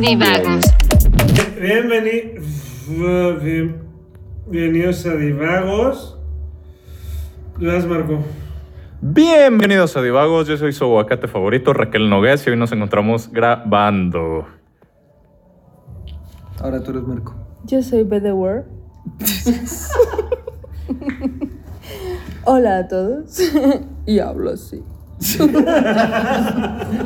Divagos. Bienveni- bien- bienvenidos a Divagos. Gracias, Marco. Bienvenidos a Divagos, yo soy su aguacate favorito, Raquel Nogués, y hoy nos encontramos grabando. Ahora tú eres Marco. Yo soy Be The World. Hola a todos. y hablo así.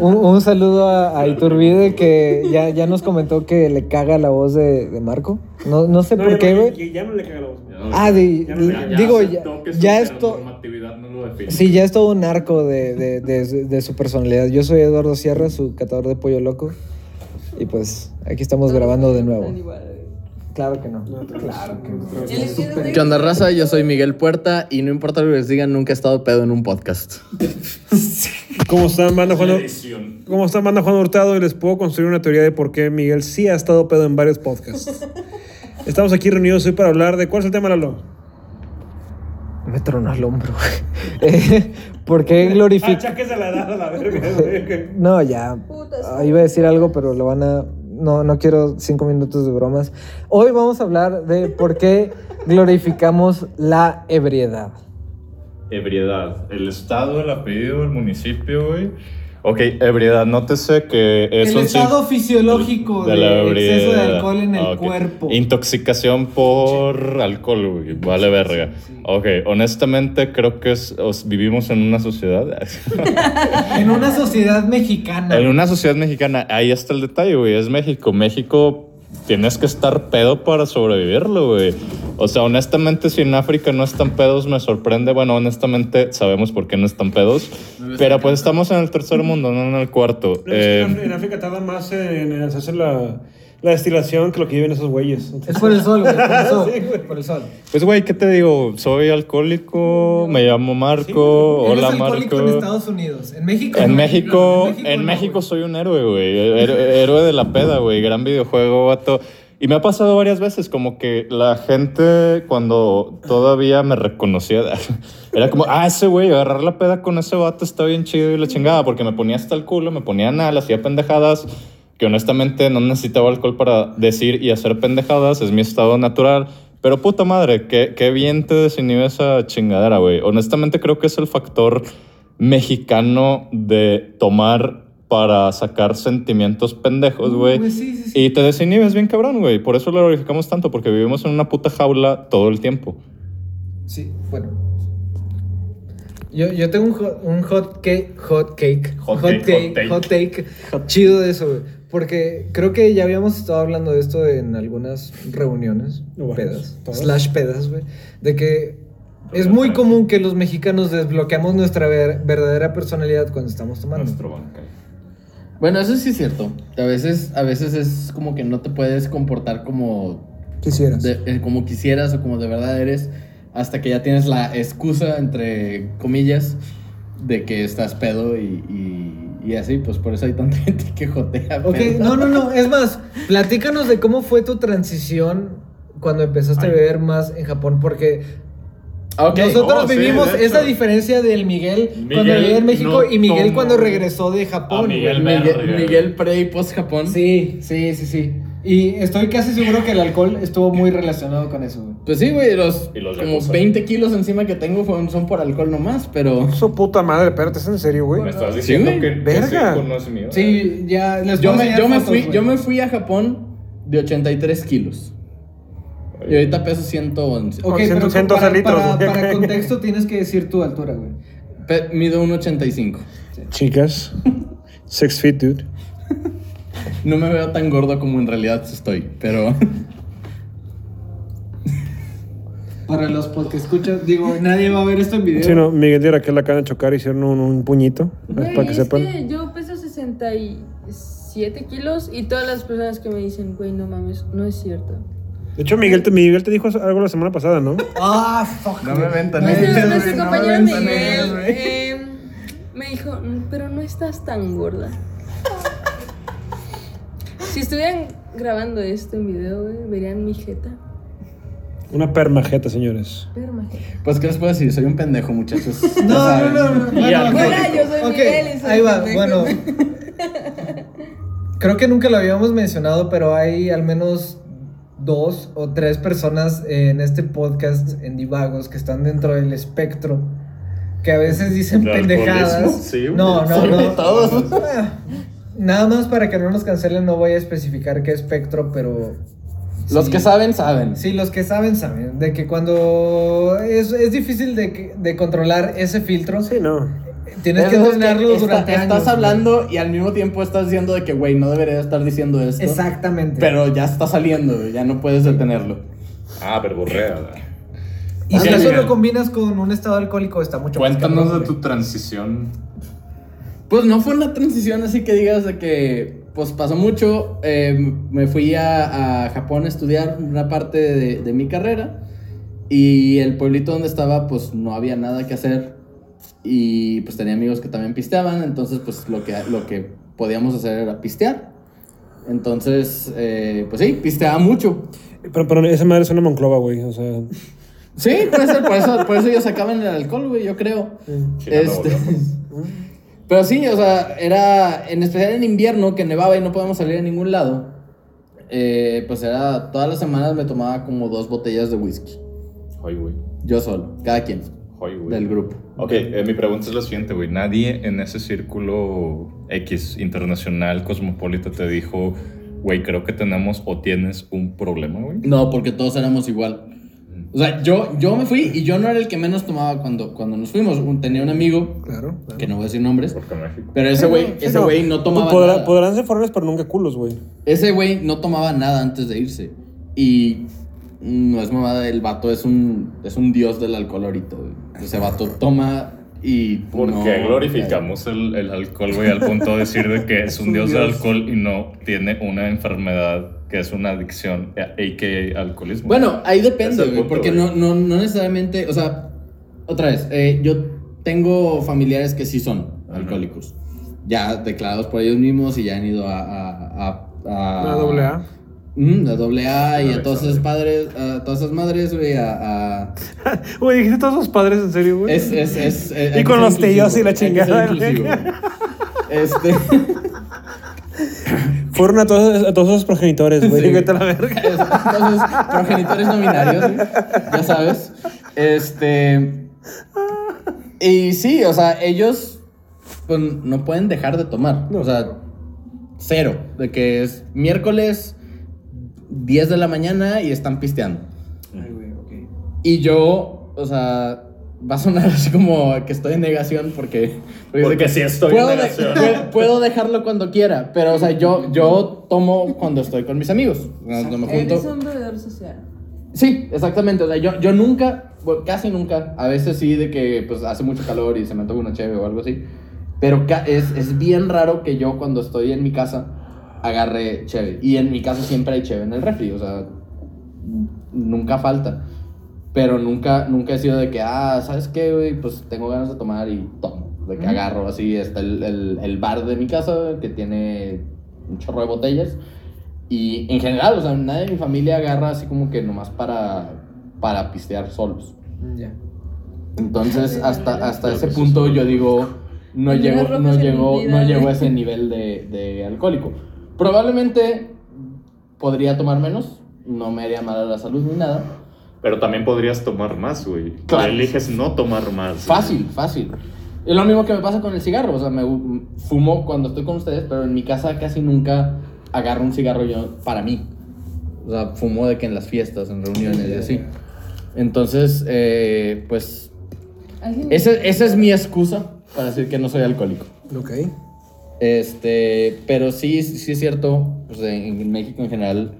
Un, un saludo a, a Iturbide que ya, ya nos comentó que le caga la voz de, de Marco. No, no sé No, por ya qué, no- güey. ya- Ya no le caga la voz. Ah, ya, ya digo, ya, ya esto. Sí. Sí, ya es todo un arco de, de, de- de su personalidad. Yo soy Eduardo Sierra, su catador de pollo loco. Y pues aquí estamos grabando de nuevo. Claro que no. Claro que no. ¿Qué onda, raza? Yo soy Miguel Puerta y no importa lo que les digan, nunca he estado pedo en un podcast. ¿Cómo están, banda Juan? ¿Cómo están, banda Juan Hurtado? Y les puedo construir una teoría de por qué Miguel sí ha estado pedo en varios podcasts. Estamos aquí reunidos hoy para hablar de. ¿Cuál es el tema, Lalo? Me tronó el hombro. Eh, ¿Por qué glorificar? Achaques a la edad a la verga, güey. No, ya. Ah, iba a decir algo, pero lo van a. No, no quiero cinco minutos de bromas. Hoy vamos a hablar de por qué glorificamos la ebriedad. Ebriedad, el estado, el apellido, el municipio, güey. Ok, ebriedad, nótese que es El un estado fisiológico de de exceso de alcohol en el Ah, cuerpo. Intoxicación por alcohol, güey. Vale verga. Ok, honestamente creo que es- os- vivimos en una sociedad. En una sociedad mexicana. En una sociedad mexicana, ahí está el detalle, güey. Es México. México tienes que estar pedo para sobrevivirlo, güey. O sea, honestamente, si en África no están pedos, me sorprende. Bueno, honestamente, sabemos por qué no están pedos. Pero pues estamos en el tercer mundo, no en el cuarto. No, es que en Eh, en África tarda más en, en hacerse la, la destilación que lo que viven esos güeyes. Es por el sol, güey. Por el sol. Sí, güey. por el sol. pues, güey, ¿qué te digo? Soy alcohólico, me llamo Marco. Él es Hola, alcohólico Marco. en Estados Unidos. En México. En no. México, No, en no, México güey. soy un héroe, güey. Héroe, héroe de la peda, güey. Gran videojuego, vato. Y me ha pasado varias veces como que la gente cuando todavía me reconocía, era como, ah, ese güey, agarrar la peda con ese vato está bien chido y la chingada, porque me ponía hasta el culo, me ponía nada, hacía pendejadas, que honestamente no necesitaba alcohol para decir y hacer pendejadas, es mi estado natural. Pero puta madre, qué, qué bien te desinhibe esa chingadera, güey. Honestamente creo que es el factor mexicano de tomar para sacar sentimientos pendejos, güey. Güey, sí, sí, sí. Y te desinhibes bien cabrón, güey. Por eso lo glorificamos tanto, porque vivimos en una puta jaula todo el tiempo. Sí, bueno. Yo, yo tengo un hot, un hot cake, hot cake, Hot hot, cake, cake, hot hot take, chido de eso, güey. Porque creo que ya habíamos estado hablando de esto en algunas reuniones, bueno, pedas, slash pedas, güey. De que es muy común que los mexicanos desbloqueamos nuestra ver- verdadera personalidad cuando estamos tomando. Bueno, eso sí es cierto. A veces, a veces es como que no te puedes comportar como, Quisieras. de- eh, como quisieras o como de verdad eres hasta que ya tienes la excusa, entre comillas, de que estás pedo y, y- y así. Pues por eso hay tanta gente que jotea. Ok, no, no, no. Es más, platícanos de cómo fue tu transición cuando empezaste a beber más en Japón, porque nosotros Oh, vivimos esa diferencia del Miguel, cuando vivía en México no y Miguel cuando regresó de Japón. Miguel pre y post Japón. Sí, sí, sí, sí. Y estoy casi seguro que el alcohol estuvo muy relacionado con eso, güey. Pues sí, güey, los, Y los como Yakuza. 20 kilos encima que tengo fueron- son por alcohol nomás, pero... Su puta madre, espérate, ¿es en serio, güey? ¿Me estás Sí, diciendo güey. que, Verga. ese hijo no es mío? Sí, ya les Yo me, yo, me fotos, fui, güey. yo me fui a Japón de 83 kilos. Y ahorita peso 111. Ok, Con pero 112 para, litros, para, güey. para contexto tienes que decir tu altura, güey. Pe- mido 1.85. Chicas, six feet, dude. No me veo tan gordo como en realidad estoy, pero... Para los que escuchan, digo, nadie va a ver esto en video. Sí, no, Miguel y Raquel acaban de chocar y hicieron un, un puñito. Güey, para que es sepan. que yo peso 67 kilos y todas las personas que me dicen, güey, no mames, no es cierto. De hecho, Miguel te, Miguel te dijo algo la semana pasada, ¿no? Ah, fuck. No me güey. ventan Nuestro, Nuestro- no compañero me Miguel ventanees, eh, me dijo, "Mm, pero no estás tan gorda. Si estuvieran grabando esto en video, güey, verían mi jeta. Una permajeta, señores. Pero majeta. Pues, ¿qué les puedo decir? Soy un pendejo, muchachos. No, no, no, no. Y Bueno, yo soy Ok, Miguel y soy ahí va. pendejo. Bueno, creo que nunca lo habíamos mencionado, pero hay al menos dos o tres personas en este podcast en Divagos que están dentro del espectro que a veces dicen ¿De pendejadas. Sí, no, no, Sí, no. todos. Ah, Nada más para que no nos cancelen, no voy a especificar qué espectro, pero Los sí. que saben, saben. Sí, los que saben, saben. De que cuando es, es difícil de, que- de controlar ese filtro, Sí, no. tienes que entrenarlo está- durante años. Estás güey. hablando y al mismo tiempo estás diciendo de que, güey, no debería estar diciendo esto. Exactamente. Pero ya está saliendo, ya no puedes detenerlo. Ah, verborrea. y si Ok, eso lo combinas con un estado alcohólico, está mucho más Cuéntanos cabrón, de tu transición. Pues no fue una transición así que digas de que, pues pasó mucho. eh, me fui a, a Japón a estudiar una parte de, de mi carrera. Y el pueblito donde estaba, pues no había nada que hacer. Y pues tenía amigos que también pisteaban. Entonces, pues lo que, lo que podíamos hacer era pistear. Entonces, eh, pues sí, pisteaba mucho. Pero, pero esa madre es una Monclova, güey. O sea. Sí, puede ser, por eso, por eso ellos sacaban el alcohol, güey, yo creo. Chingando Este. pero sí, o sea, era en especial en invierno que nevaba y no podíamos salir a ningún lado. eh, pues era todas las semanas me tomaba como dos botellas de whisky. Ay, güey. Yo solo, cada quien Ay, güey. del grupo. Ok, eh, mi pregunta es la siguiente, güey. Nadie en ese círculo X internacional cosmopolita te dijo, güey, creo que tenemos o tienes un problema, güey. No, porque todos éramos igual. O sea, yo, yo me fui y yo no era el que menos tomaba cuando, cuando nos fuimos. Un- tenía un amigo, Claro. claro. que no voy a decir nombres, Porque México. pero ese güey, Sí, ese güey no tomaba Podrá- nada. Podrán ser foreros, pero nunca culos, güey. Ese güey no tomaba nada antes de irse. Y no es mamada, el vato es un, es un dios del alcohol ahorita. güey. Ese vato toma y... ¿Por no- qué glorificamos el, el alcohol, güey, al punto de decir de que es un dios del alcohol y no tiene una enfermedad que es una adicción, a.k.a. alcoholismo? Bueno, ahí depende, es güey, punto, porque güey. no, no, no necesariamente, o sea, otra vez, eh, yo tengo familiares que sí son alcohólicos, ya declarados por ellos mismos y ya han ido a... a, a, a- Una doble A. Mm, a doble A y A todos esos padres, a todas esas madres, güey, a... Güey, dijiste todos sus padres, en serio, güey. Es, es, es, eh, Y con los tíos y la chingada. Este, Fueron a todos, a todos esos progenitores, güey. Sí. Vete a la verga. entonces, progenitores nominarios, güey, ya sabes. Este. Y sí, o sea, ellos pues, no pueden dejar de tomar. No. O sea, cero. De que es miércoles 10 de la mañana y están pisteando. Ay, güey, ok. Y yo, o sea, va a sonar así como que estoy en negación porque... Porque sí estoy en puedo de- negación. puedo, puedo dejarlo cuando quiera, pero, o sea, yo, yo tomo cuando estoy con mis amigos. Cuando me junto... Eres un bebedor social. Sí, exactamente. O sea, yo, yo nunca, bueno, casi nunca, a veces sí de que pues hace mucho calor y se me antoja una cheve o algo así. Pero es, es bien raro que yo cuando estoy en mi casa agarre cheve. Y en mi casa siempre hay cheve en el refri, o sea, nunca falta. Pero nunca, nunca he sido de que, ah, ¿sabes qué, güey? Pues tengo ganas de tomar y tomo. De que agarro así, está el, el, el bar de mi casa que tiene un chorro de botellas. Y en general, o sea, nadie de mi familia agarra así como que nomás para, para pistear solos. Ya. Entonces, hasta, hasta ese punto yo digo, no rojas no vida, no llego a ese nivel de, de alcohólico. Probablemente podría tomar menos, no me haría mal a la salud ni nada. Pero también podrías tomar más, güey. Claro. Eliges no tomar más. Fácil, fácil. Es lo mismo que me pasa con el cigarro, o sea, me fumo cuando estoy con ustedes, pero en mi casa casi nunca agarro un cigarro yo para mí. O sea, fumo de que en las fiestas, en reuniones y así. Entonces, eh, pues, ¿Alguien- ese- esa es mi excusa para decir que no soy alcohólico. Ok. Este, pero sí, sí es cierto, pues en, en México en general,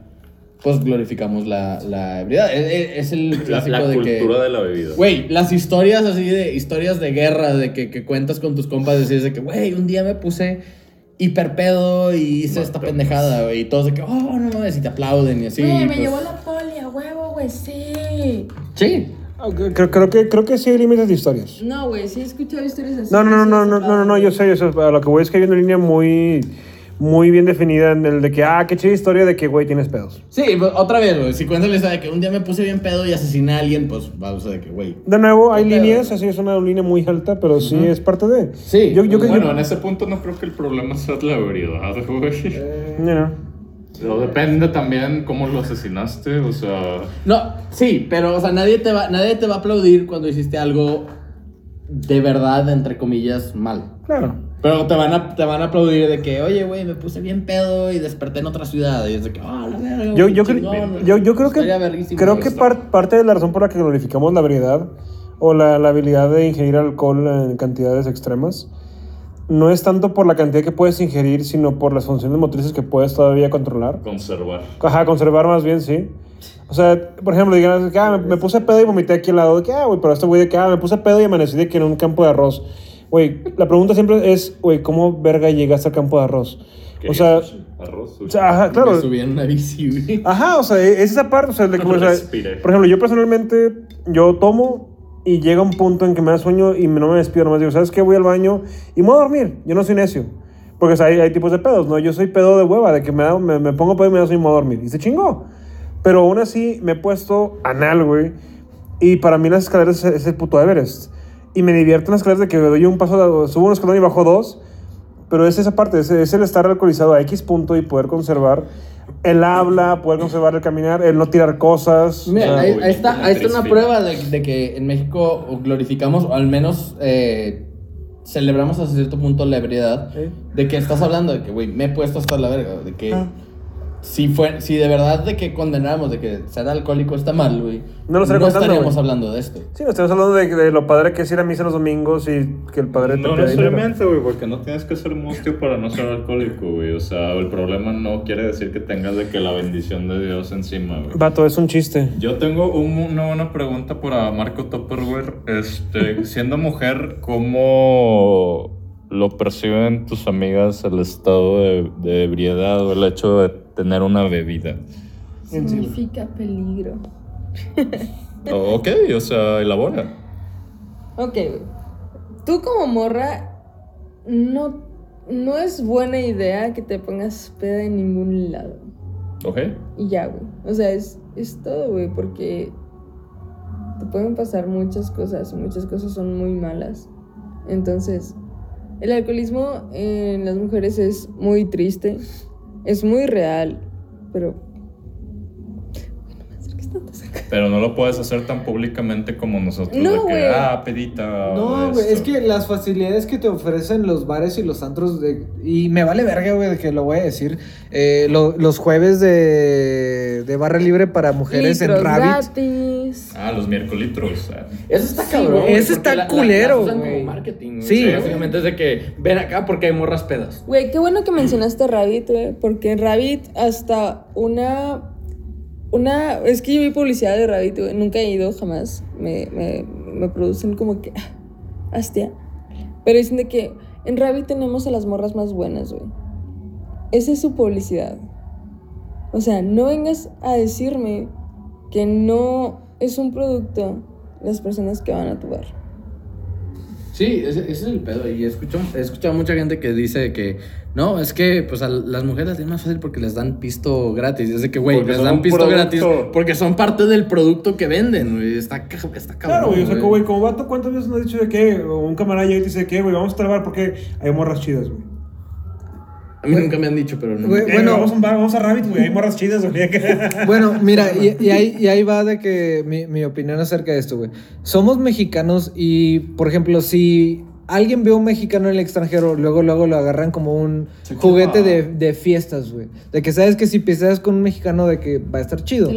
pues glorificamos la, la ebriedad. Es, es- es el La, clásico la de que... cultura de la bebida. Güey, las historias así de historias de guerra, de que, que cuentas con tus compas, decís de que, güey, un día me puse hiper pedo y hice esta pendejada, güey, y todos de que, oh, no mames, y te aplauden y así. Güey, me pues, llevó la poli a huevo, güey, sí. Sí, Creo, creo, que, creo que sí hay límites de historias. No, güey, sí he escuchado historias así. No, no, no, no, no, no, no, no, yo sé, yo sé. A lo que voy es que hay una línea muy, muy bien definida en el de que, ah, qué chida historia de que, güey, tienes pedos. Sí, pues, otra vez, güey. Si cuentas la historia de que un día me puse bien pedo y asesiné a alguien, pues vamos a de que, güey. De nuevo, hay pedo, líneas, güey. así es una línea muy alta, pero sí es parte de. Sí, Yo, yo, yo, Bueno, en ese punto no creo que el problema sea la ebriedad, güey. you know. Pero depende también cómo lo asesinaste, o sea... No, sí, pero, o sea, nadie te va, nadie te va a aplaudir cuando hiciste algo de verdad, entre comillas, mal. Claro. Pero te van a, te van a aplaudir de que, oye, güey, me puse bien pedo y desperté en otra ciudad. Y es de que, ah, la verga. Yo, yo, cre- chingón, yo, yo creo que, creo que esto". par- parte de la razón por la que glorificamos la ebriedad o la, la habilidad de ingerir alcohol en cantidades extremas no es tanto por la cantidad que puedes ingerir, sino por las funciones motrices que puedes todavía controlar. Conservar. Ajá, conservar más bien, sí. O sea, por ejemplo, digan, que, ah, me, me puse pedo y vomité aquí al lado. De que, ah, güey, pero este güey de que, ah, me puse pedo y amanecí de que en un campo de arroz. Güey, la pregunta siempre es, güey, ¿cómo verga llegaste al campo de arroz? O sea, arroz, o sea, ajá, claro. Me subí en una bici, güey. Ajá, o sea, es esa parte, o sea, de que, o sea, por ejemplo, yo personalmente, yo tomo y llega un punto en que me da sueño y no me despido, nomás digo, ¿sabes qué? Voy al baño y me voy a dormir, yo no soy necio. Porque o sea, hay, hay tipos de pedos, ¿no? Yo soy pedo de hueva, de que me, da- me, me pongo pedo y me da sueño y me voy a dormir. Y se chingó. Pero aún así me he puesto anal, güey. Y para mí las escaleras es, es el puto Everest. Y me divierten las escaleras de que doy un paso, subo un escalón y bajo dos. Pero es esa parte, es, es el estar alcoholizado a X punto y poder conservar el habla, poder conservar el caminar, el no tirar cosas. Mira, o sea, ahí, está, ahí está una prueba de, de que en México glorificamos, o al menos eh, celebramos hasta cierto punto la ebriedad. De que estás hablando de que, güey, me he puesto hasta la verga. De que si, fue, si de verdad de que condenamos de que ser alcohólico está mal, güey, No lo contando, estaríamos hablando de esto. Sí, no estamos hablando de, de lo padre que es ir a misa los domingos y que el padre te No necesariamente, güey, porque no tienes que ser mustio para no ser alcohólico, güey. O sea, el problema no quiere decir que tengas de que la bendición de Dios encima, güey. Vato, es un chiste. Yo tengo un- una buena pregunta para Marco Topperware. Este, siendo mujer, ¿cómo lo perciben tus amigas el estado de, de ebriedad o el hecho de tener una bebida? Significa peligro. O- ok, o sea, elabora. Ok. Tú como morra, no, no es buena idea que te pongas peda en ningún lado. Ok. Y ya, güey. O sea, es, es todo, güey, porque te pueden pasar muchas cosas, y muchas cosas son muy malas. Entonces, el alcoholismo en las mujeres es muy triste, es muy real, pero... No. Pero no lo puedes hacer tan públicamente como nosotros. No, de que, güey. ah, pedita. No, güey, es esto". que las facilidades que te ofrecen los bares y los antros, de, y me vale verga, güey, de que lo voy a decir, eh, lo- los jueves de, de barra libre para mujeres en Rabbit. gratis. Ah, los miércolitros. ah. Eso está Sí, cabrón. porque está la- la- culero, usan güey. como marketing. Sí. Sea, Básicamente es de que ven acá porque hay morras pedas. Güey, qué bueno que mencionaste Rabbit, güey, porque en Rabbit hasta una... Una... Es que yo vi publicidad de Rabbit, nunca he ido jamás. Me, me, me producen como que... Hastia. Pero dicen de que en Rabbit tenemos a las morras más buenas, güey. Esa es su publicidad. O sea, no vengas a decirme que no es un producto las personas que van a tu bar. Sí, ese, ese es el pedo. Y he escuchado, he escuchado mucha gente que dice que no, es que pues a las mujeres las tienen más fácil porque les dan pisto gratis. Es de que, güey, les dan pisto producto. gratis porque son parte del producto que venden, güey. Está, está cabrón. Claro, güey, o sea, güey. como vato, ¿cuántas veces nos has dicho de que o un camarada llega y te dice que, güey, vamos a trabajar porque hay morras chidas, güey? A mí nunca me han dicho, pero no. Güey, Eh, Bueno. vamos a un bar, vamos a Rabbit, güey, hay morras chidas, güey. Bueno, mira, y, y ahí, y ahí va de que mi, mi opinión acerca de esto, güey. Somos mexicanos y, por ejemplo, si alguien ve a un mexicano en el extranjero, luego, luego lo agarran como un juguete de, de fiestas, güey. De que sabes que si pisteas con un mexicano, de que va a estar chido.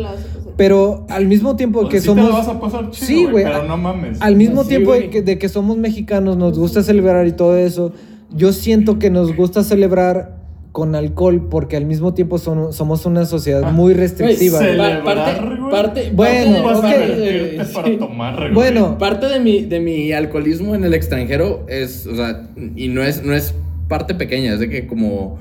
Pero al mismo tiempo que Sí somos... te lo vas a pasar chido, Sí, güey, Pero no mames. Al mismo Sí, tiempo de que, de que somos mexicanos, nos gusta celebrar y todo eso, yo siento que nos gusta celebrar con alcohol porque al mismo tiempo son- somos una sociedad muy restrictiva. Parte, Celebrar, parte, Bueno, parte a sí. tomar, güey. Bueno, Parte de mi, de mi alcoholismo en el extranjero es, o sea, y no es, no es parte pequeña, es de que como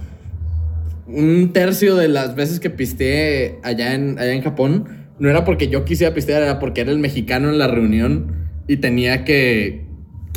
un tercio de las veces que pisteé allá en, allá en Japón no era porque yo quisiera pistear, era porque era el mexicano en la reunión y tenía que,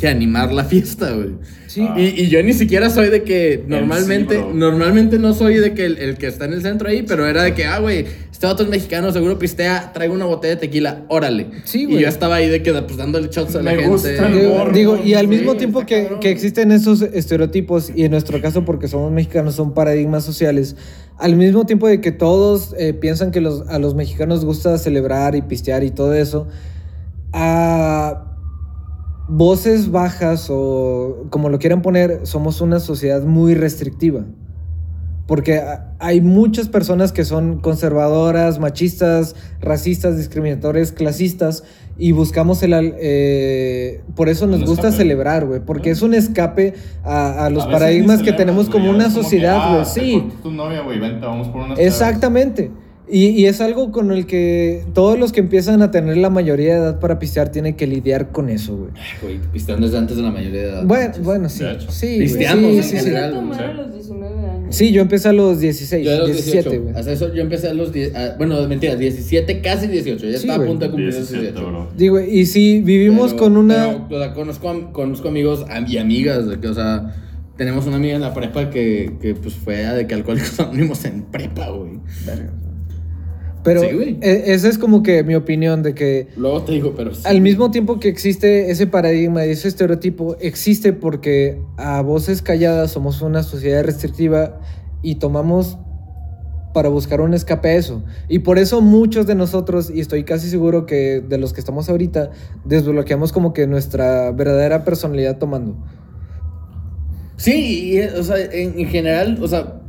que animar la fiesta, güey. Sí. Y, y yo ni siquiera soy de que normalmente, normalmente no soy de que el, el que está en el centro ahí, pero era de que, ah, güey, este vato es mexicano, seguro pistea, traigo una botella de tequila, órale. Sí, Y güey. yo estaba ahí de que, pues, dándole shots a la Me gente. gusta el Digo, morro, digo, y al mismo tiempo que, que existen esos estereotipos, y en nuestro caso porque somos mexicanos son paradigmas sociales, al mismo tiempo de que todos eh, piensan que los, a los mexicanos gusta celebrar y pistear y todo eso, a voces bajas o como lo quieran poner, somos una sociedad muy restrictiva. Porque hay muchas personas que son conservadoras, machistas, racistas, discriminatorias, clasistas, y buscamos el... eh, por eso nos gusta escape. celebrar, güey, porque es un escape a, a los A paradigmas que tenemos como una como sociedad, ah, güey, te sí. tu novia, vente, vamos por unas Exactamente. Y, y es algo con el que todos los que empiezan a tener la mayoría de edad para pistear tienen que lidiar con eso, güey. Güey, pisteando desde antes de la mayoría de edad. Bueno, bueno, sí. Sí, Pisteamos sí, en sí, sí. sí. a los 19 años. Sí, yo empecé a los 16, Yo a los 17, 18. güey. Hasta eso yo empecé a los 10. ah, bueno, mentira, 17, casi 18. Ya Sí, estaba a punto de cumplir 17, 18. bro. Digo, y si vivimos Pero- con una... pero, o sea, conozco, conozco amigos am- y amigas, de que, o sea, tenemos una amiga en la prepa que, que pues fue de que alcohólicos anónimos en prepa, güey. Pero Sí, e- esa es como que mi opinión de que Luego te digo, pero sí. al mismo tiempo que existe ese paradigma y ese estereotipo, existe porque a voces calladas somos una sociedad restrictiva y tomamos para buscar un escape a eso. Y por eso muchos de nosotros, y estoy casi seguro que de los que estamos ahorita, desbloqueamos como que nuestra verdadera personalidad tomando. Sí, y, o sea, en, en general, o sea,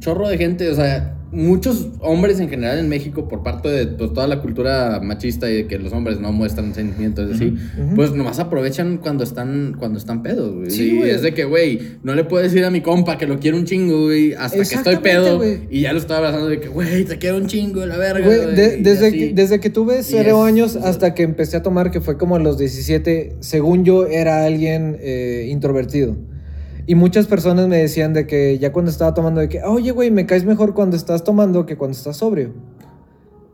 chorro de gente, o sea, muchos hombres en general en México, por parte de pues, toda la cultura machista y de que los hombres no muestran sentimientos así, ujú. pues nomás aprovechan cuando están, cuando están pedos, güey. Sí, y güey. es de que, güey, no le puedo decir a mi compa que lo quiero un chingo, güey, hasta que estoy pedo. güey. Y ya lo estoy abrazando de que, güey, te quiero un chingo, la verga. Güey, güey", de- desde, que, desde que tuve cero es- años hasta que empecé a tomar, que fue como a los 17, según yo era alguien eh, introvertido. Y muchas personas me decían de que ya cuando estaba tomando, de que, oye, güey, me caes mejor cuando estás tomando que cuando estás sobrio.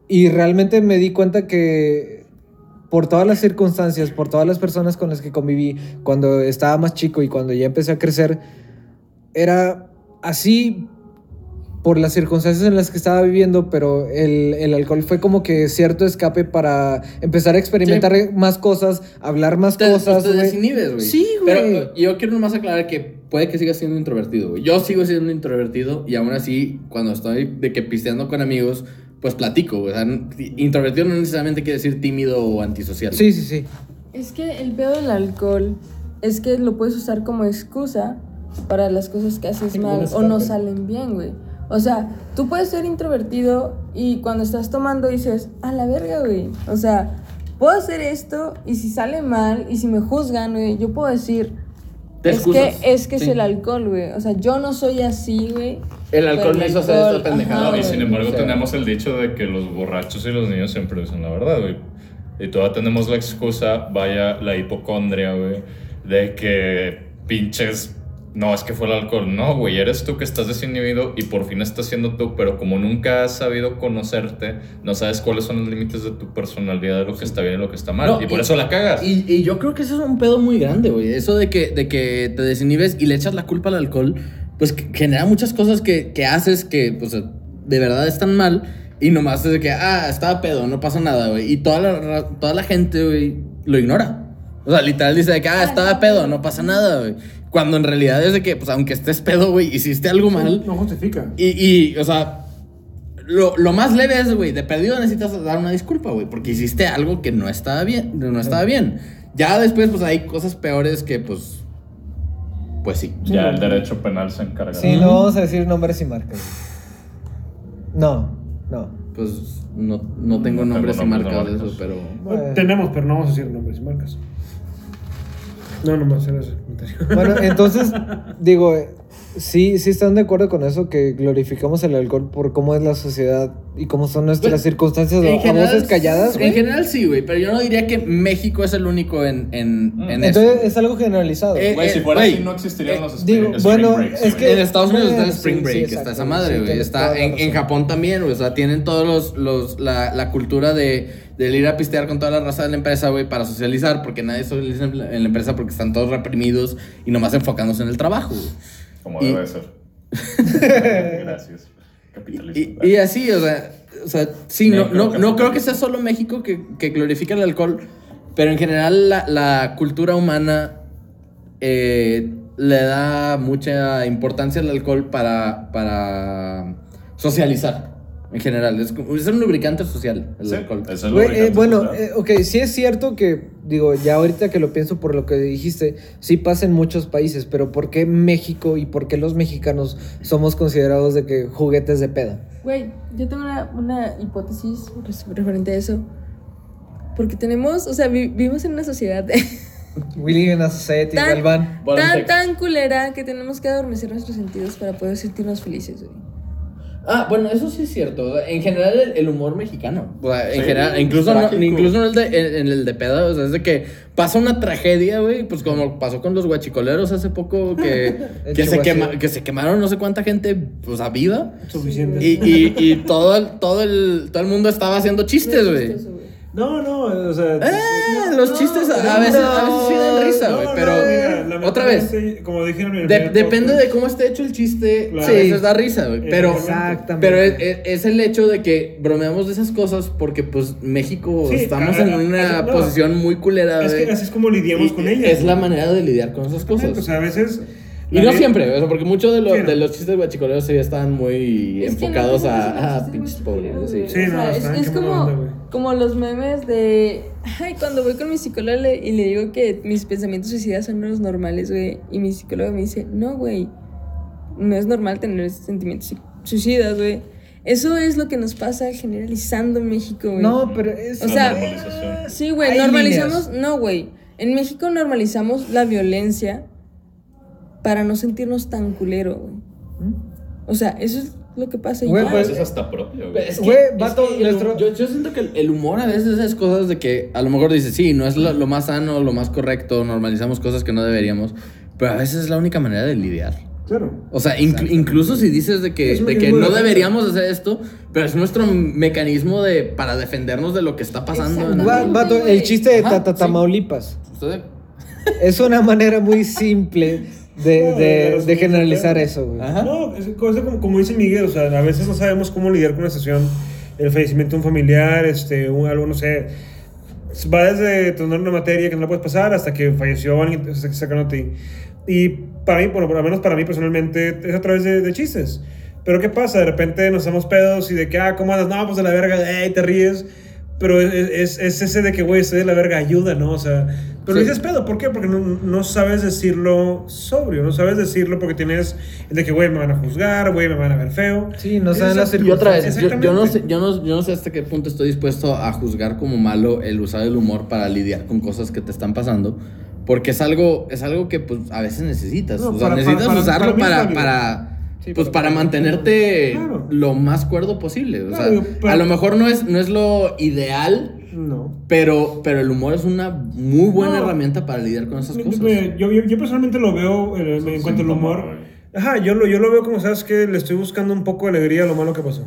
Y realmente me di cuenta que por todas las circunstancias, por todas las personas con las que conviví, cuando estaba más chico y cuando ya empecé a crecer, era así por las circunstancias en las que estaba viviendo, pero el, el alcohol fue como que cierto escape para empezar a experimentar más cosas, hablar más Te, cosas. te desinhibes, güey. Sí, güey. Pero eh, yo quiero nomás aclarar que puede que sigas siendo introvertido, güey. Yo sigo siendo introvertido y aún así, cuando estoy de que pisteando con amigos, pues platico, güey. O sea, n- introvertido no necesariamente quiere decir tímido o antisocial. Sí, sí, sí. Es que el pedo del alcohol es que lo puedes usar como excusa para las cosas que haces mal o no salen bien, güey. O sea, tú puedes ser introvertido y cuando estás tomando dices, a la verga, güey. O sea, puedo hacer esto y si sale mal y si me juzgan, güey, yo puedo decir, Te es que, es que Sí. es el alcohol, güey. O sea, yo no soy así, güey. El alcohol me hizo hacer esta pendejada. ajá, y sin embargo O sea, tenemos el dicho de que los borrachos y los niños siempre dicen la verdad, güey. Y todavía tenemos la excusa, vaya, la hipocondria, güey, de que pinches... No, es que fue el alcohol. No, güey, eres tú que estás desinhibido y por fin estás siendo tú, pero como nunca has sabido conocerte, no sabes cuáles son los límites de tu personalidad, de lo que está bien y lo que está mal. No, y por eso la cagas. Y, y yo creo que eso es un pedo muy grande, güey. Eso de que, de que te desinhibes y le echas la culpa al alcohol, pues que genera muchas cosas que, que haces que, pues, de verdad están mal. Y nomás es de que, ah, estaba pedo, no pasa nada, güey. Y toda la, toda la gente, güey, lo ignora. O sea, literal dice de que, ah, estaba pedo, no pasa nada, güey. Cuando en realidad es de que, pues, aunque estés pedo, güey, hiciste algo mal. No justifica. Y, y, o sea, lo, lo más leve es, güey, de perdido necesitas dar una disculpa, güey, porque hiciste algo que no estaba bien, no estaba bien. Ya después, pues, hay cosas peores que, pues, pues sí. Ya el derecho penal se encarga. Sí, no vamos a decir nombres y marcas. No, no. Pues no, no tengo No nombres y nombres marcas de eso, pero... Bueno. Tenemos, pero no vamos a decir nombres y marcas. No, nomás era ese comentario. Bueno, entonces, digo, sí, sí están de acuerdo con eso, que glorificamos el alcohol por cómo es la sociedad y cómo son nuestras Pues, circunstancias En a general, voces calladas, En general sí, güey, pero yo no diría que México es el único en, en, en eso. Entonces es algo generalizado. Eh, Güey, si eh, fuera güey, así, no existirían eh, los digo, spring- bueno, breaks, es que- En Estados Unidos está el Spring sí, Break, exacto, está esa sí, madre, güey. está en, en. Japón también, güey. O sea, tienen todos los, los la, la cultura de, de ir a pistear con toda la raza de la empresa, güey, para socializar, porque nadie socializa en la, en la empresa porque están todos reprimidos y nomás enfocándose en el trabajo, güey. Como y- debe ser. Gracias. Capitalista. Y, y así, o sea, o sea sí, no, no, no creo que sea solo México que, que glorifica el alcohol, pero en general la, la cultura humana eh, le da mucha importancia al alcohol para, para socializar, en general. Es, como- es un lubricante social el Sí, alcohol. es el eh, lubricante bueno, social. eh, ok, sí es cierto que, digo, ya ahorita que lo pienso por lo que dijiste, sí pasa en muchos países, pero ¿por qué México y por qué los mexicanos somos considerados de que juguetes de peda? Güey, yo tengo una, una hipótesis referente a eso. Porque tenemos, o sea, vi- vivimos en una sociedad Willy en Society, tan, Galván. Tan, tan culera que tenemos que adormecer nuestros sentidos para poder sentirnos felices, güey. Ah, bueno, eso sí es cierto. En general, el, el humor mexicano. O sea, en Sí, general, incluso, no, incluso en, el de, en, en el de peda, o sea, es de que pasa una tragedia, güey. Pues como pasó con los guachicoleros hace poco, que, que, se, quema- que se quemaron no sé cuánta gente, pues a viva. Suficiente. Y, y, y todo, el, todo, el, todo el mundo estaba haciendo chistes, güey. No, no, o sea. Eh, los chistes a, veces, a veces sí dan risa, güey. no, pero mira, otra vez. Como dijeron en el De- depende podcast, de cómo esté hecho el chiste, Claro. a veces da risa, güey. Pero, Exactamente. pero es, es- es el hecho de que bromeamos de esas cosas porque, pues, México Sí, estamos a- en una a- posición muy culera, Es que así es como lidiamos Y con ellas. Es la manera de lidiar con esas cosas. O sea, a veces. Y no siempre, o sea, porque muchos de, los Sí, no. de los chistes guachicoleros sí estaban muy Es que no enfocados a, pinches pobres. Sí. Sí, O no, sea, es, están como, como los memes de. Ay, cuando voy con mi psicóloga le- y le digo que mis pensamientos suicidas son los normales, güey. Y mi psicóloga me dice: No, güey. No es normal tener sentimientos suicidas, güey. Eso es lo que nos pasa generalizando en México, güey. No, pero es... O sea, normalización. Sí, güey, normalizamos. No, güey. En México normalizamos la violencia para no sentirnos tan culero, güey. O sea, eso es lo que pasa. Güey, pues- veces hasta propio, güey. Es que, Güey, es vato, que el- nuestro- yo, yo siento que el, humor a veces es cosas de que a lo mejor dices, sí, no es lo, lo más sano, lo más correcto, normalizamos cosas que no deberíamos, pero a veces es la única manera de lidiar. Claro. O sea, inclu- incluso si dices de que, Es de que no deberíamos hacer esto, pero es nuestro mecanismo de, para defendernos de lo que está pasando. en el- Va- Vato, el chiste de Ajá. Tamaulipas. Es una manera muy simple de, No, de- de generalizar eso, güey. Ajá. No, es como, como dice Miguel, o sea, a veces no sabemos cómo lidiar con una sesión, el fallecimiento de un familiar, este, un, algo, no sé, va desde tener una materia que no la puedes pasar hasta que falleció alguien que se sacaron a ti. Y para mí, bueno, por lo menos para mí personalmente, es a través de, de chistes. Pero ¿qué pasa? De repente nos hacemos pedos y de que, ah, ¿cómo andas? No, pues de la verga, ey, te ríes. Pero es, es, es ese de que, güey, estoy de la verga, ayuda, ¿no? O sea, pero Sí. dices pedo, ¿por qué? Porque no, no sabes decirlo sobrio, no sabes decirlo porque tienes de que, güey, me van a juzgar, güey, me van a ver feo. Sí, no saben las el- Y otra vez, yo, yo no sé, yo, no, yo no sé hasta qué punto estoy dispuesto a juzgar como malo el usar el humor para lidiar con cosas que te están pasando. Porque es algo, es algo que pues a veces necesitas. No, o sea, para- necesitas para- para- usarlo para para. Sí, pues, para- mantenerte Claro. lo más cuerdo posible. O Claro, sea, digo, pero- a lo mejor no es, no es lo ideal, No. pero, pero el humor es una muy buena No. herramienta para lidiar con esas cosas. Yo, yo, yo personalmente lo veo eh, en cuanto al humor. Ajá, yo lo, yo lo veo como, ¿sabes que Le estoy buscando un poco de alegría a lo malo que pasó.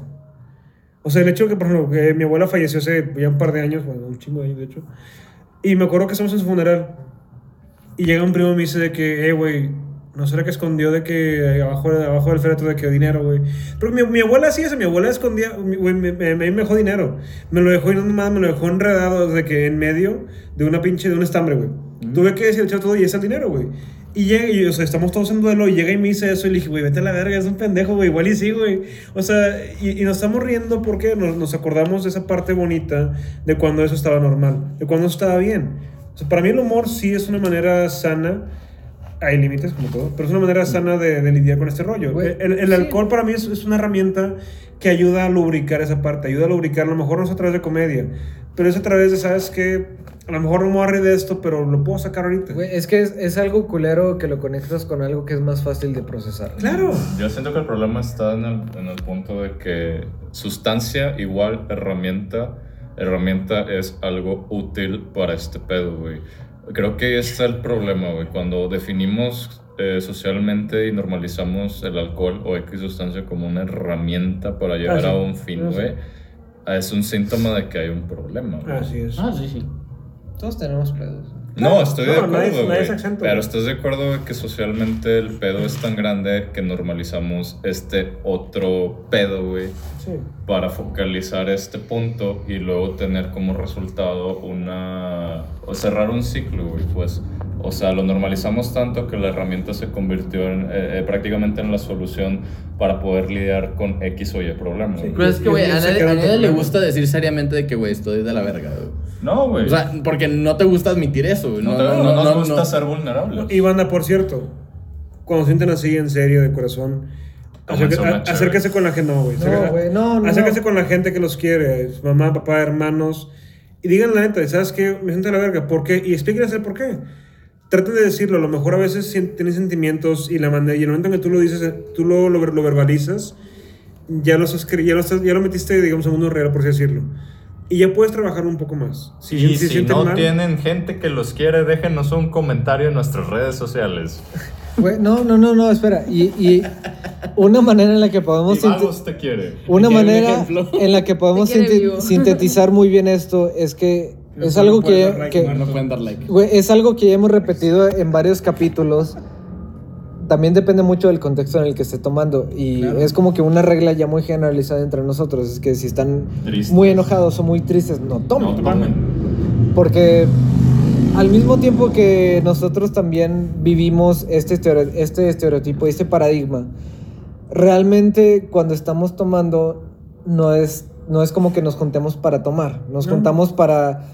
O sea, el hecho de que, por ejemplo, que mi abuela falleció hace ya un par de años, bueno, un chingo de años, de hecho. Y me acuerdo que estamos en su funeral. Y llega un primo y me dice de que, eh, güey, ¿no será que escondió de que abajo, abajo del féretro de que dinero, güey? Pero mi, mi abuela sí eso, mi abuela escondía, güey, me, me, me dejó dinero. Me lo dejó, y no más, me lo dejó enredado de que en medio de una pinche, de un estambre, güey. Tuve que desechar todo y ese dinero, güey. Y llega, y, o sea, estamos todos en duelo y llega y me dice eso y le dije, güey, vete a la verga, es un pendejo, güey, igual y sí, güey. O sea, y, y nos estamos riendo porque nos, nos acordamos de esa parte bonita de cuando eso estaba normal, de cuando eso estaba bien. O sea, para mí el humor sí es una manera sana, hay límites como todo, pero es una manera sana de, de lidiar con este rollo. Güey, el el sí. alcohol para mí es, es una herramienta que ayuda a lubricar esa parte, ayuda a lubricar, a lo mejor no es a través de comedia, pero es a través de, ¿sabes qué? A lo mejor no me voy a reír de esto, pero lo puedo sacar ahorita. Güey, es que es, es algo culero que lo conectas con algo que es más fácil de procesar. Claro. Yo siento que el problema está en el, en el punto de que sustancia igual herramienta, herramienta es algo útil para este pedo, güey. Creo que ahí está el problema, güey. Cuando definimos eh, socialmente y normalizamos el alcohol o X sustancia como una herramienta para llegar sí. a un fin, Ah, sí. güey, es un síntoma de que hay un problema, güey. Así es. Ah, sí, sí. Todos tenemos pedos. No, estoy de No, acuerdo, nadie es güey. exento, Pero estás de acuerdo de que socialmente el pedo es tan grande que normalizamos este otro pedo, güey, Sí. para focalizar este punto y luego tener como resultado una. o cerrar un ciclo, güey, pues. O sea, lo normalizamos tanto que la herramienta se convirtió en, eh, eh, prácticamente en la solución para poder lidiar con X o Y problema. Sí. Pero es que, güey, a nadie, a nadie le gusta decir seriamente de que, güey, estoy de la verga, güey. No, güey. O sea, porque no te gusta admitir eso, güey. no, No, te- no, no no, nos no, gusta no. ser vulnerables. Y banda, por cierto, cuando sienten así en serio, de corazón, acerca- a- acérquese con la gente. No, güey. No, güey, no, no, Acérquese no. con la gente que los quiere, mamá, papá, hermanos. Y digan la neta, ¿sabes qué? Me siento de la verga. ¿Por qué? Y explíquenles el por qué. Traten de decirlo. A lo mejor a veces tienes sentimientos y la manera, y el momento en que tú lo dices, eh, tú lo, lo, lo verbalizas, ya, los has cre- ya, lo ya lo metiste, digamos, en mundo real, por así decirlo. Y ya puedes trabajar un poco más. Si, y si si no mal- tienen gente que los quiere, déjenos un comentario en nuestras redes sociales. No, no, no, no, espera. Y, y una manera en la que podemos... Te quiere. Una ¿Quieren un manera en la que podemos Te sinte- sintetizar muy bien esto es que No es algo que, like, que-. No pueden dar like. es algo que ya hemos repetido en varios capítulos. También depende mucho del contexto en el que esté tomando y Claro. es como que una regla ya muy generalizada entre nosotros es que si están Tristes. muy enojados o muy tristes no tomen No tomen. porque al mismo tiempo que nosotros también vivimos este, estereo- este estereotipo, este paradigma, realmente cuando estamos tomando no es, no es como que nos juntemos para tomar, nos No. juntamos para,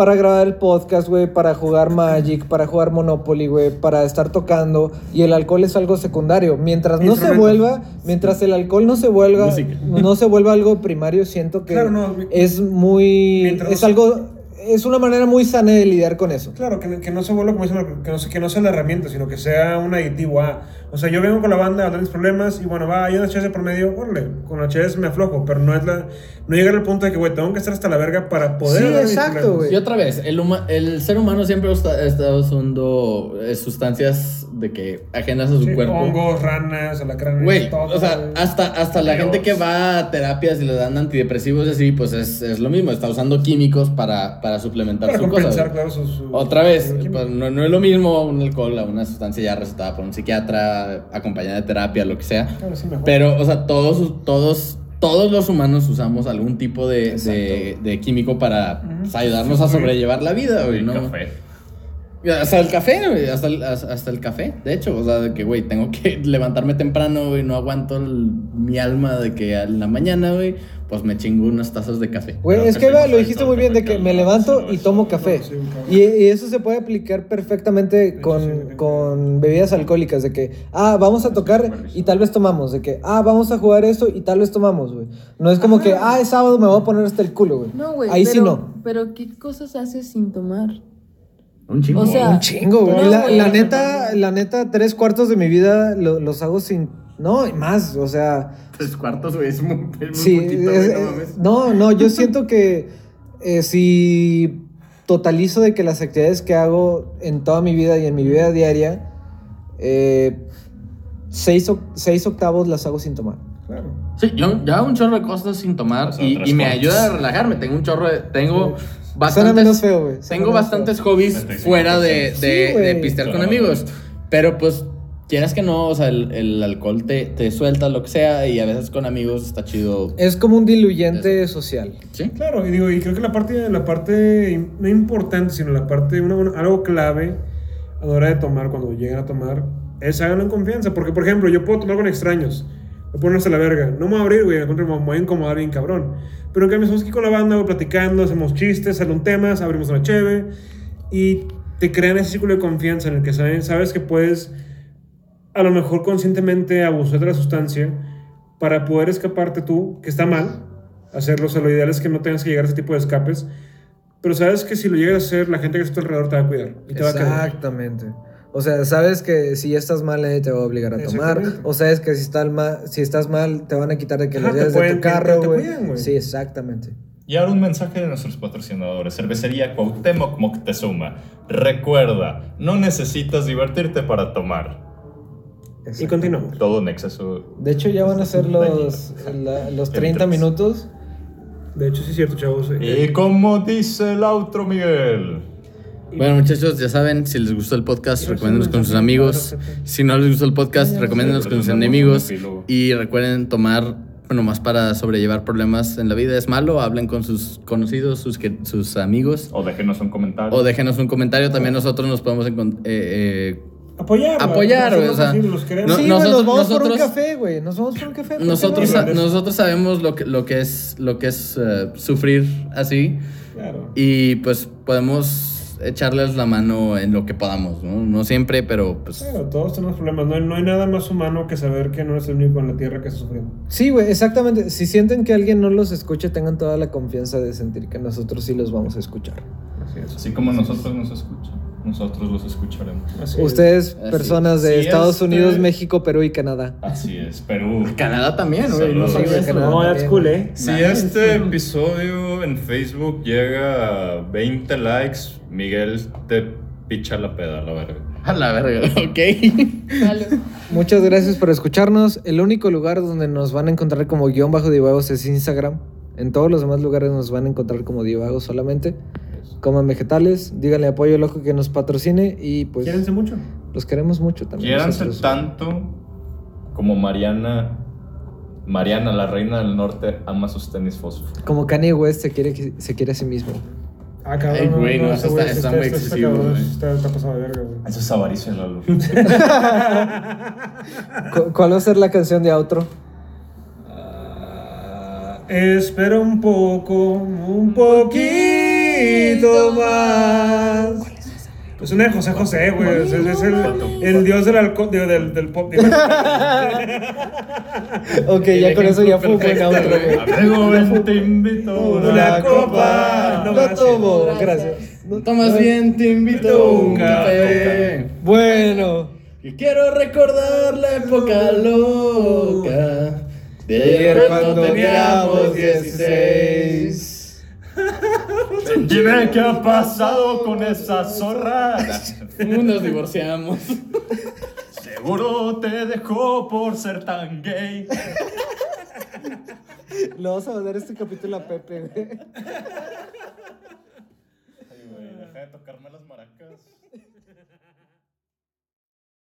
para grabar el podcast, güey, para jugar Magic, para jugar Monopoly, güey, para estar tocando y el alcohol es algo secundario. Mientras no se vuelva, mientras el alcohol no se vuelva, Música. no se vuelva algo primario, siento que Claro, no, mi- es muy, Mientras es algo es una manera muy sana de lidiar con eso. Claro, que, que no se vuelva como dicen, que no, que no sea la herramienta, sino que sea un aditivo a. O sea, yo vengo con la banda a mis problemas y bueno, va, hay una HS por medio, órale, con la HS me aflojo, pero no es la. No llegar al punto de que, güey, tengo que estar hasta la verga para poder. Sí, exacto, güey. Y otra vez, el, huma- el ser humano siempre está- ha estado usando eh, sustancias de que ajenas a su Sí, cuerpo. hongos, ranas, alacranes, Güey, todo. o sea, hasta, hasta la gente que va a terapias y le dan antidepresivos y así, pues es, es lo mismo, está usando químicos para, para suplementar para su cosa. compensar, claro, su, su- Otra vez, pues, no, no es lo mismo un alcohol a una sustancia ya recetada por un psiquiatra, acompañada de terapia, lo que sea. Claro, sí, mejor. Pero, o sea, todos, todos, todos los humanos usamos algún tipo de, de, de químico para ayudarnos a sobrellevar la vida, güey, ¿no? café. Hasta el café, güey, hasta el, hasta el café, de hecho, o sea, de que, güey, tengo que levantarme temprano, güey, no aguanto el- mi alma de que en la mañana, güey, pues me chingo unas tazas de café. Güey, es que lo dijiste muy bien de que me levanto y tomo café. Y, y eso se puede aplicar perfectamente con, con bebidas alcohólicas, de que, ah, vamos a tocar y tal vez tomamos, de que, ah, vamos a jugar esto y tal vez tomamos, güey. No es como que, ah, es sábado, me voy a poner hasta el culo, güey. No, güey. Ahí pero, sí no. Pero, ¿qué cosas haces sin tomar? Un chingo. O sea, Un chingo, güey. No, la, neta, la neta, tres cuartos de mi vida lo- los hago sin... No, y más, o sea... Tres cuartos, güey, es muy, muy Sí, poquito, es- güey, no no, no, yo siento que eh, si totalizo de que las actividades que hago en toda mi vida y en mi vida diaria, eh, seis, seis octavos las hago sin tomar. Claro. Sí, yo, yo hago un chorro de cosas sin tomar O sea, y, me ayuda a relajarme. Tengo un chorro de. Tengo bastantes. menos feo, güey. Tengo bastantes feo. hobbies 75%. fuera de, de, Sí, de pistear con Claro. amigos. Pero pues, quieras que no, o sea, el, el alcohol te, te suelta lo que sea y a veces con amigos está chido. Es como un diluyente social. ¿Sí? Claro, y digo, y creo que la parte, la parte no importante, sino la parte, una- una- algo clave a la hora de tomar, cuando llegan a tomar, es háganlo en confianza. Porque, por ejemplo, yo puedo tomar con extraños, me puedo hasta la verga, no me voy a abrir, güey, al contrario, me voy a incomodar bien cabrón. Pero en cambio, estamos aquí con la banda, platicando, hacemos chistes, salen temas, abrimos una cheve, y te crean ese círculo de confianza en el que sabes que puedes, a lo mejor conscientemente, abusar de la sustancia para poder escaparte tú, que está mal, hacerlo. O sea, lo ideal es que no tengas que llegar a ese tipo de escapes, pero sabes que si lo llegas a hacer, la gente que está a tu alrededor te va a cuidar y te va a. Exactamente. O sea, sabes que si ya estás mal, nadie te va a obligar a tomar. O sabes que si, estás mal, si estás mal, te van a quitar de que Ajá, lo te lleves tu carro, güey. Sí, exactamente. Y ahora un mensaje de nuestros patrocinadores. Cervecería Cuauhtémoc Moctezuma. Recuerda, no necesitas divertirte para tomar. Y continuamos. Todo en exceso. De hecho, ya van a ser los, la- los 30 minutos. De hecho, sí es cierto, chavos. eh, Y como dice el outro, Miguel. Bueno, muchachos, ya saben, si les gustó el podcast, recomiéndenos con sus amigos. Si no les gustó el podcast, recomiéndenos con sus enemigos. Y recuerden tomar, bueno, más para sobrellevar problemas en la vida. Es malo, hablen con sus conocidos, sus, que- sus amigos. O déjenos un comentario. O déjenos un comentario. También nosotros nos podemos encon- eh, eh, Apoyar. Apoyar, güey, o sea, los queremos. No, sí, nosotros- nos vamos por un nosotros- café, güey. Nos vamos por un café. ¿por qué nosotros, no? nosotros sabemos lo que, lo que es, lo que es eh, sufrir así. Claro. Y pues podemos echarles la mano en lo que podamos, ¿no? No siempre, pero pues... Claro, todos tenemos problemas. No hay, no hay nada más humano que saber que no eres el único en la tierra que está sufriendo. Sí, güey, exactamente. Si sienten que alguien no los escucha, tengan toda la confianza de sentir que nosotros sí los vamos a escuchar. Así es. Así como nosotros nos escuchan, nosotros los escucharemos. Así es. Ustedes, Así personas de Sí, Estados este- Unidos, México, Perú y Canadá. Así es, Perú. Canadá también, güey. No Sí. Canadá. No, that's cool, ¿eh? Si Nice. este episodio en Facebook llega a 20 likes, Miguel te picha la peda, la verga. A la verga, ok. Salud. Muchas gracias por escucharnos. El único lugar donde nos van a encontrar como guion bajo divagos es Instagram. En todos los demás lugares nos van a encontrar como divagos solamente. Coman vegetales, díganle a Pollo Loco que nos patrocine y pues Quédense mucho. los queremos mucho también. Quiéranse nosotros. tanto como Mariana. Mariana, la reina del norte, ama sus tenis fósforo. Como Kanye West se quiere, se quiere a sí mismo. Ah, cabrón. Ay, güey, no, eso está- está muy excesivo, cabrón, güey. Está, está pasado de verga, güey. Eso es avaricia, Lalo. ¿Cu- ¿Cuál va a ser la canción de outro? Espera un poco, un poquito más. Es una de José José, güey. Es, es el, el dios del alcohol, digo, del, del pop. digo. Ok, ya con eso ya fue un buen outro. Amigo, ven, te invito a Una copa. No, No gracias. tomo, gracias. No- Tomas bien, te invito un Un café. Bueno. Y quiero recordar la época loca de ayer cuando teníamos 16. Dime qué ha pasado con esa zorra. Nos divorciamos. Seguro te dejó por ser tan gay. Le vamos a mandar este capítulo a Pepe, güey. Ay, güey, deja de tocarme las.